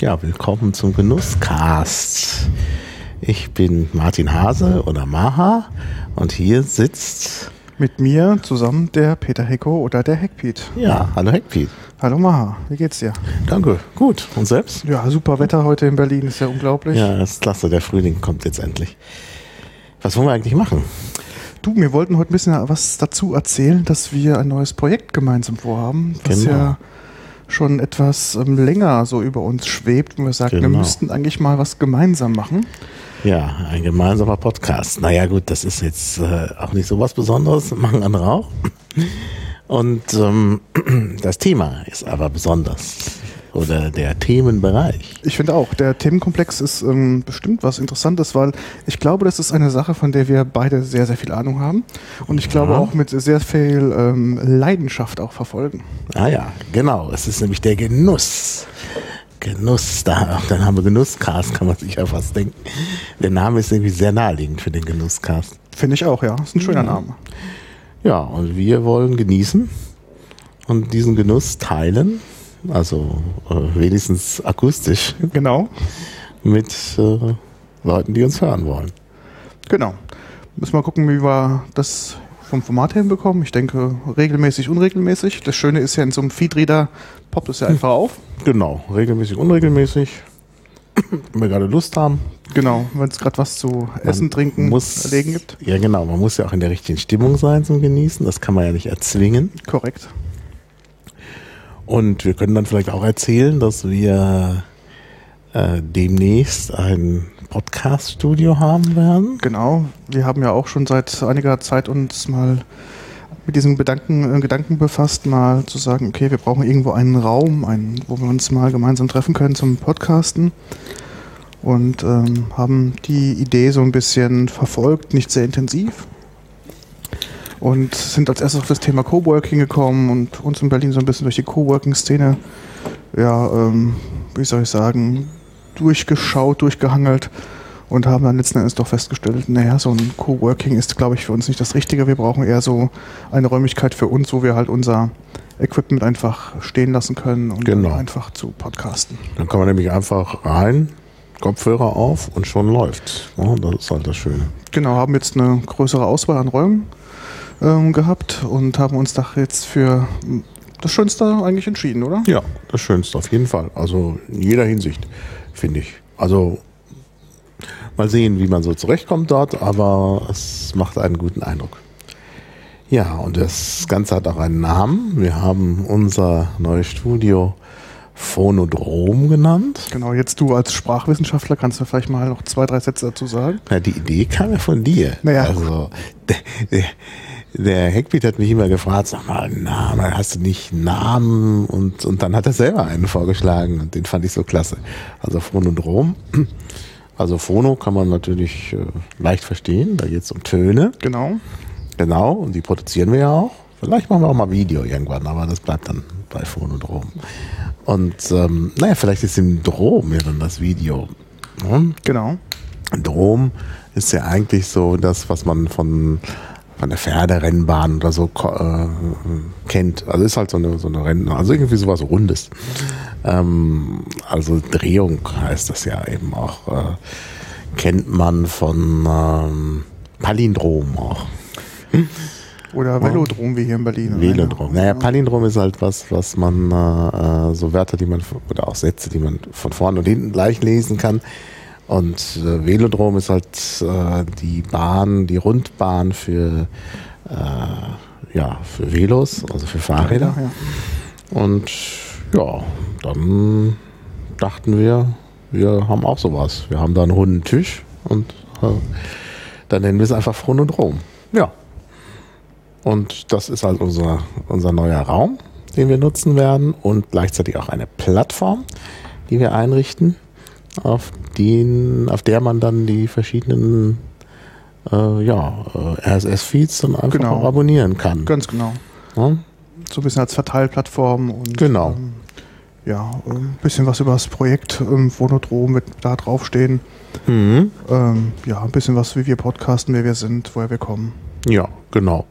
Ja, willkommen zum Genusscast. Ich bin Martin Hase oder Maha und hier sitzt mit mir zusammen der Peter Hecko oder der Heckpiet. Ja, hallo Heckpiet. Hallo Maha, wie geht's dir? Danke, gut. Und selbst? Ja, super Wetter heute in Berlin, ist ja unglaublich. Ja, das ist klasse, der Frühling kommt jetzt endlich. Was wollen wir eigentlich machen? Du, wir wollten heute ein bisschen was dazu erzählen, dass wir ein neues Projekt gemeinsam vorhaben, was genau. ja schon etwas ähm, länger so über uns schwebt und wir sagen, genau. wir müssten eigentlich mal was gemeinsam machen. Ja, ein gemeinsamer Podcast. Naja gut, das ist jetzt äh, auch nicht so was Besonderes, machen andere auch. Und ähm, das Thema ist aber besonders oder der Themenbereich. Ich finde auch, der Themenkomplex ist ähm, bestimmt was Interessantes, weil ich glaube, das ist eine Sache, von der wir beide sehr, sehr viel Ahnung haben und ich glaube ja. auch mit sehr viel ähm, Leidenschaft auch verfolgen. Ah ja, genau. Es ist nämlich der Genuss. Genuss, da, dann haben wir Genusscast, kann man sich ja fast denken. Der Name ist irgendwie sehr naheliegend für den Genusscast. Finde ich auch, ja. Ist ein schöner ja. Name. Ja, und wir wollen genießen und diesen Genuss teilen also äh, wenigstens akustisch. Genau. Mit äh, Leuten, die uns hören wollen. Genau. Müssen wir gucken, wie wir das vom Format her hinbekommen. Ich denke, regelmäßig, unregelmäßig. Das Schöne ist ja, in so einem Feedreader poppt es ja einfach auf. Genau, regelmäßig, unregelmäßig. wenn wir gerade Lust haben. Genau, wenn es gerade was zu essen, man trinken, muss, erlegen gibt. Ja, genau. Man muss ja auch in der richtigen Stimmung sein zum Genießen. Das kann man ja nicht erzwingen. Korrekt. Und wir können dann vielleicht auch erzählen, dass wir äh, demnächst ein Podcast-Studio haben werden. Genau, wir haben ja auch schon seit einiger Zeit uns mal mit diesem Gedanken, äh, Gedanken befasst, mal zu sagen, okay, wir brauchen irgendwo einen Raum, einen, wo wir uns mal gemeinsam treffen können zum Podcasten. Und ähm, haben die Idee so ein bisschen verfolgt, nicht sehr intensiv, und sind als erstes auf das Thema Coworking gekommen und uns in Berlin so ein bisschen durch die Coworking-Szene, ja, ähm, wie soll ich sagen, durchgeschaut, durchgehangelt und haben dann letzten Endes doch festgestellt, naja, so ein Coworking ist, glaube ich, für uns nicht das Richtige. Wir brauchen eher so eine Räumlichkeit für uns, wo wir halt unser Equipment einfach stehen lassen können und genau. einfach zu podcasten. Dann kann man nämlich einfach rein, Kopfhörer auf und schon läuft. Ja, das ist halt das Schöne. Genau, haben jetzt eine größere Auswahl an Räumen ähm, gehabt und haben uns da jetzt für das Schönste eigentlich entschieden, oder? Ja, das Schönste auf jeden Fall. Also in jeder Hinsicht, finde ich. Also mal sehen, wie man so zurechtkommt dort, aber es macht einen guten Eindruck. Ja, und das Ganze hat auch einen Namen. Wir haben unser neues Studio Phonodrom genannt. Genau, jetzt du als Sprachwissenschaftler kannst du vielleicht mal noch zwei, drei Sätze dazu sagen. Na, die Idee kam ja von dir. Naja. Also, der, Heckbeat hat mich immer gefragt, sag mal, Name, hast du nicht einen Namen? Und, und dann hat er selber einen vorgeschlagen und den fand ich so klasse. Also Phonodrom. Also Phono kann man natürlich äh, leicht verstehen, da geht es um Töne. Genau. Genau, und die produzieren wir ja auch. Vielleicht machen wir auch mal Video irgendwann, aber das bleibt dann bei Phonodrom. Und ähm, naja, vielleicht ist im Drom ja dann das Video. Ne? Genau. Drom ist ja eigentlich so das, was man von von der Pferderennbahn oder so äh, kennt. Also ist halt so eine, so eine Rennen, also irgendwie sowas Rundes. Ähm, also Drehung heißt das ja eben auch. Äh, kennt man von ähm, Palindrom auch. Oder Velodrom wie hier in Berlin. Velodrom. Naja, Palindrom ist halt was, was man äh, so Wörter, die man oder auch Sätze, die man von vorne und hinten gleich lesen kann. Und äh, Velodrom ist halt äh, die Bahn, die Rundbahn für, äh, ja, für Velos, also für Fahrräder. Ja, ja. Und ja, dann dachten wir, wir haben auch sowas. Wir haben da einen runden Tisch und äh, dann nennen wir es einfach Phronodrom. Ja. Und das ist halt unser, unser neuer Raum, den wir nutzen werden und gleichzeitig auch eine Plattform, die wir einrichten auf, den, auf der man dann die verschiedenen äh, ja, äh, RSS-Feeds dann einfach genau. abonnieren kann. Ganz genau. Ja? So ein bisschen als Verteilplattform und genau. Ähm, ja, ein bisschen was über das Projekt ähm, Phonodrom mit da draufstehen. Mhm. Ähm, ja, ein bisschen was, wie wir podcasten, wer wir sind, woher wir kommen. Ja, genau.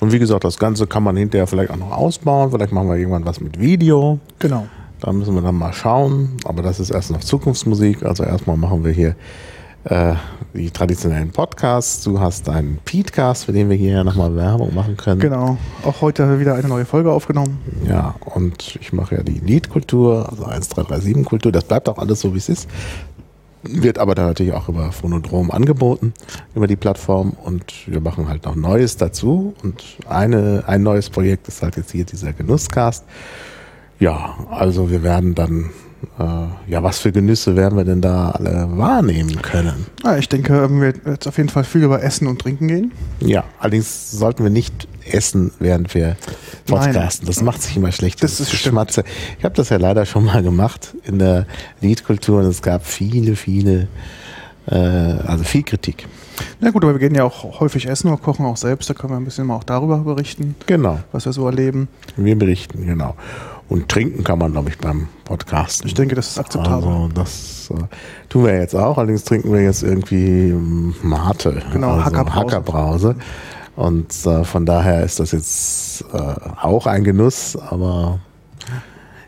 Und wie gesagt, das Ganze kann man hinterher vielleicht auch noch ausbauen. Vielleicht machen wir irgendwann was mit Video. Genau Da müssen wir dann mal schauen. Aber das ist erst noch Zukunftsmusik. Also erstmal machen wir hier äh, die traditionellen Podcasts. Du hast einen Petecast, für den wir hier ja nochmal Werbung machen können. Genau. Auch heute wieder eine neue Folge aufgenommen. Ja, und ich mache ja die Liedkultur, also 1337 Kultur. Das bleibt auch alles so, wie es ist. Wird aber dann natürlich auch über Phonodrom angeboten, über die Plattform. Und wir machen halt noch Neues dazu. Und eine, ein neues Projekt ist halt jetzt hier dieser Genusscast. Ja, also wir werden dann äh, ja, was für Genüsse werden wir denn da alle wahrnehmen können? Ja, ich denke, wir werden jetzt auf jeden Fall viel über Essen und Trinken gehen. Ja, allerdings sollten wir nicht essen, während wir podcasten. Das macht sich immer schlecht. Das, das ist Schmatze. Ich habe das ja leider schon mal gemacht in der Liedkultur und es gab viele, viele, äh, also viel Kritik. Na gut, aber wir gehen ja auch häufig essen oder kochen auch selbst. Da können wir ein bisschen mal auch darüber berichten. Genau. Was wir so erleben. Wir berichten, genau. Und trinken kann man, glaube ich, beim Podcasten. Ich denke, das ist akzeptabel. Also das äh, tun wir jetzt auch. Allerdings trinken wir jetzt irgendwie ähm, Mate. Genau, also Hackerbrause. Hackerbrause. Und äh, von daher ist das jetzt äh, auch ein Genuss, aber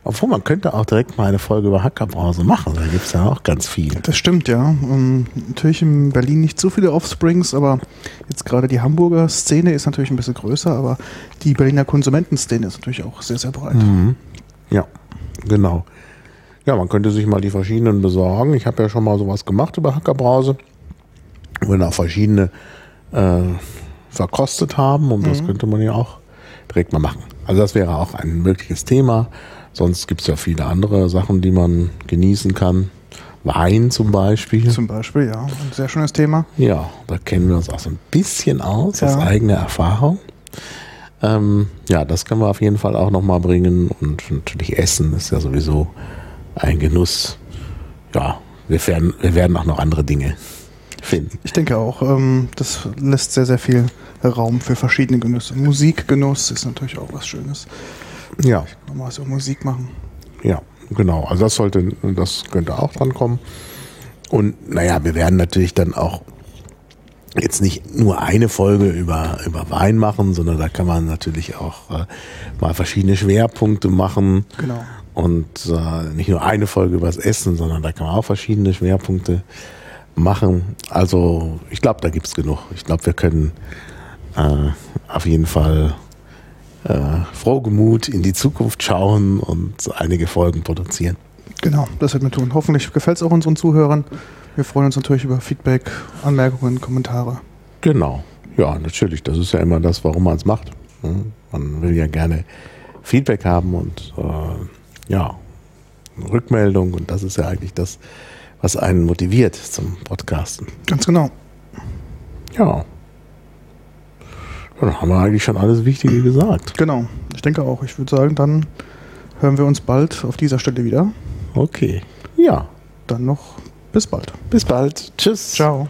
obwohl man könnte auch direkt mal eine Folge über Hackerbrause machen, da gibt es ja auch ganz viel. Das stimmt, ja. Um, ähm, natürlich in Berlin nicht so viele Offsprings, aber jetzt gerade die Hamburger Szene ist natürlich ein bisschen größer, aber die Berliner Konsumentenszene ist natürlich auch sehr, sehr breit. Mhm. Ja, genau. Ja, man könnte sich mal die verschiedenen besorgen. Ich habe ja schon mal sowas gemacht über Hackerbrause, wir auch verschiedene äh, verkostet haben und mhm. das könnte man ja auch direkt mal machen. Also das wäre auch ein mögliches Thema. Sonst gibt es ja viele andere Sachen, die man genießen kann. Wein zum Beispiel. Zum Beispiel, ja. Ein sehr schönes Thema. Ja, da kennen wir uns auch so ein bisschen aus, ja. aus eigener Erfahrung. Ähm, ja, das können wir auf jeden Fall auch nochmal bringen. Und natürlich Essen ist ja sowieso ein Genuss. Ja, wir werden, wir werden auch noch andere Dinge finden. Ich denke auch, ähm, das lässt sehr, sehr viel Raum für verschiedene Genüsse. Musikgenuss ist natürlich auch was Schönes. Ja. Nochmal so Musik machen. Ja, genau. Also das sollte, das könnte auch dran kommen. Und naja, wir werden natürlich dann auch jetzt nicht nur eine Folge über, über Wein machen, sondern da kann man natürlich auch äh, mal verschiedene Schwerpunkte machen. Genau. Und äh, nicht nur eine Folge über das Essen, sondern da kann man auch verschiedene Schwerpunkte machen. Also ich glaube, da gibt es genug. Ich glaube, wir können äh, auf jeden Fall äh, frohgemut in die Zukunft schauen und einige Folgen produzieren. Genau, das wird wir tun. Hoffentlich gefällt es auch unseren Zuhörern. Wir freuen uns natürlich über Feedback, Anmerkungen, Kommentare. Genau, ja, natürlich. Das ist ja immer das, warum man es macht. Man will ja gerne Feedback haben und äh, ja, Rückmeldung und das ist ja eigentlich das, was einen motiviert zum Podcasten. Ganz genau. Ja. Dann haben wir eigentlich schon alles Wichtige gesagt. Genau, ich denke auch. Ich würde sagen, dann hören wir uns bald auf dieser Stelle wieder. Okay. Ja. Dann noch bis bald. Bis bald. Tschüss. Ciao.